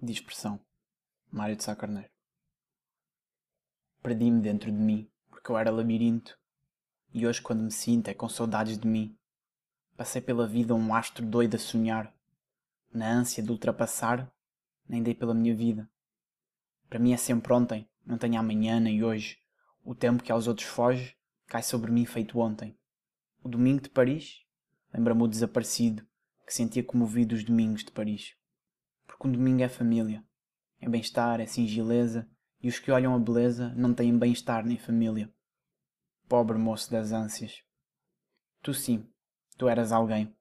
Dispersão. Mário de Sá Carneiro. Perdi-me dentro de mim, porque eu era labirinto, e hoje quando me sinto é com saudades de mim. Passei pela vida um astro doido a sonhar, na ânsia de ultrapassar, nem dei pela minha vida. Para mim é sempre ontem, não tenho amanhã nem hoje. O tempo que aos outros foge, cai sobre mim feito ontem. O domingo de Paris, lembra-me o desaparecido, que sentia comovido os domingos de Paris porque um domingo é família. É bem-estar, é singileza, e os que olham a beleza não têm bem-estar nem família. Pobre moço das ânsias. Tu sim, tu eras alguém,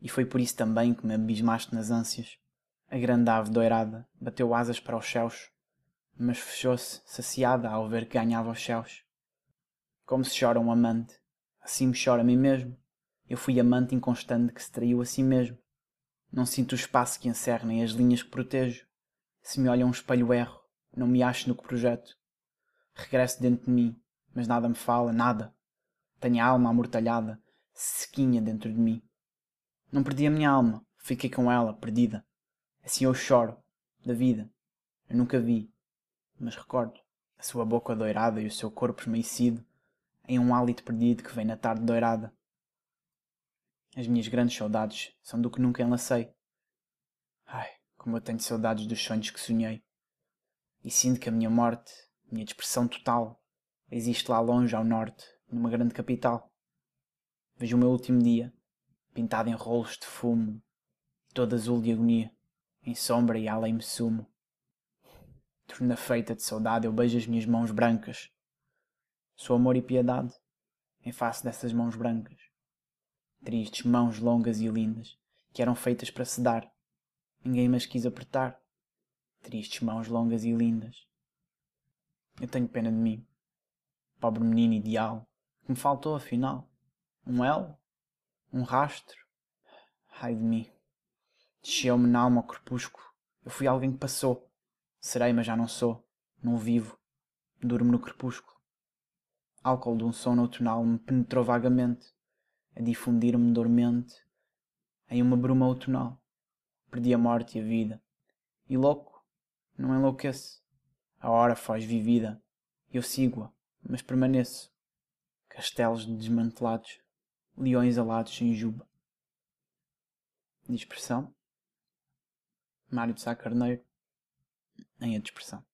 e foi por isso também que me abismaste nas ânsias. A grande ave doirada bateu asas para os céus, mas fechou-se, saciada ao ver que ganhava os céus. Como se chora um amante, assim me chora a mim mesmo. Eu fui amante inconstante que se traiu a si mesmo. Não sinto o espaço que encerra nem as linhas que protejo. Se me olha um espelho erro, não me acho no que projeto. Regresso dentro de mim, mas nada me fala, nada. Tenho a alma amortalhada, sequinha dentro de mim. Não perdi a minha alma, fiquei com ela, perdida. Assim eu choro, da vida. Eu nunca vi, mas recordo a sua boca doirada e o seu corpo esmaecido em um hálito perdido que vem na tarde doirada. As minhas grandes saudades são do que nunca enlacei. Ai, como eu tenho saudades dos sonhos que sonhei. E sinto que a minha morte, minha dispersão total, existe lá longe ao norte, numa grande capital. Vejo o meu último dia, pintado em rolos de fumo, todo azul de agonia, em sombra e além me sumo. Torna feita de saudade eu beijo as minhas mãos brancas. Sou amor e piedade em face dessas mãos brancas tristes mãos longas e lindas, que eram feitas para se dar. Ninguém mais quis apertar. Tristes mãos longas e lindas. Eu tenho pena de mim. Pobre menino ideal, que me faltou afinal. Um elo? Um rastro? Ai de mim. Desceu-me na alma ao crepúsculo. Eu fui alguém que passou. Serei, mas já não sou. Não vivo. Durmo no crepúsculo. Álcool de um sono outonal me penetrou vagamente a difundir-me dormente em uma bruma outonal. Perdi a morte e a vida. E louco, não enlouqueço. A hora foge vivida. Eu sigo-a, mas permaneço. Castelos desmantelados, leões alados em juba. Dispersão. Mário de Sá Carneiro, em A Dispersão.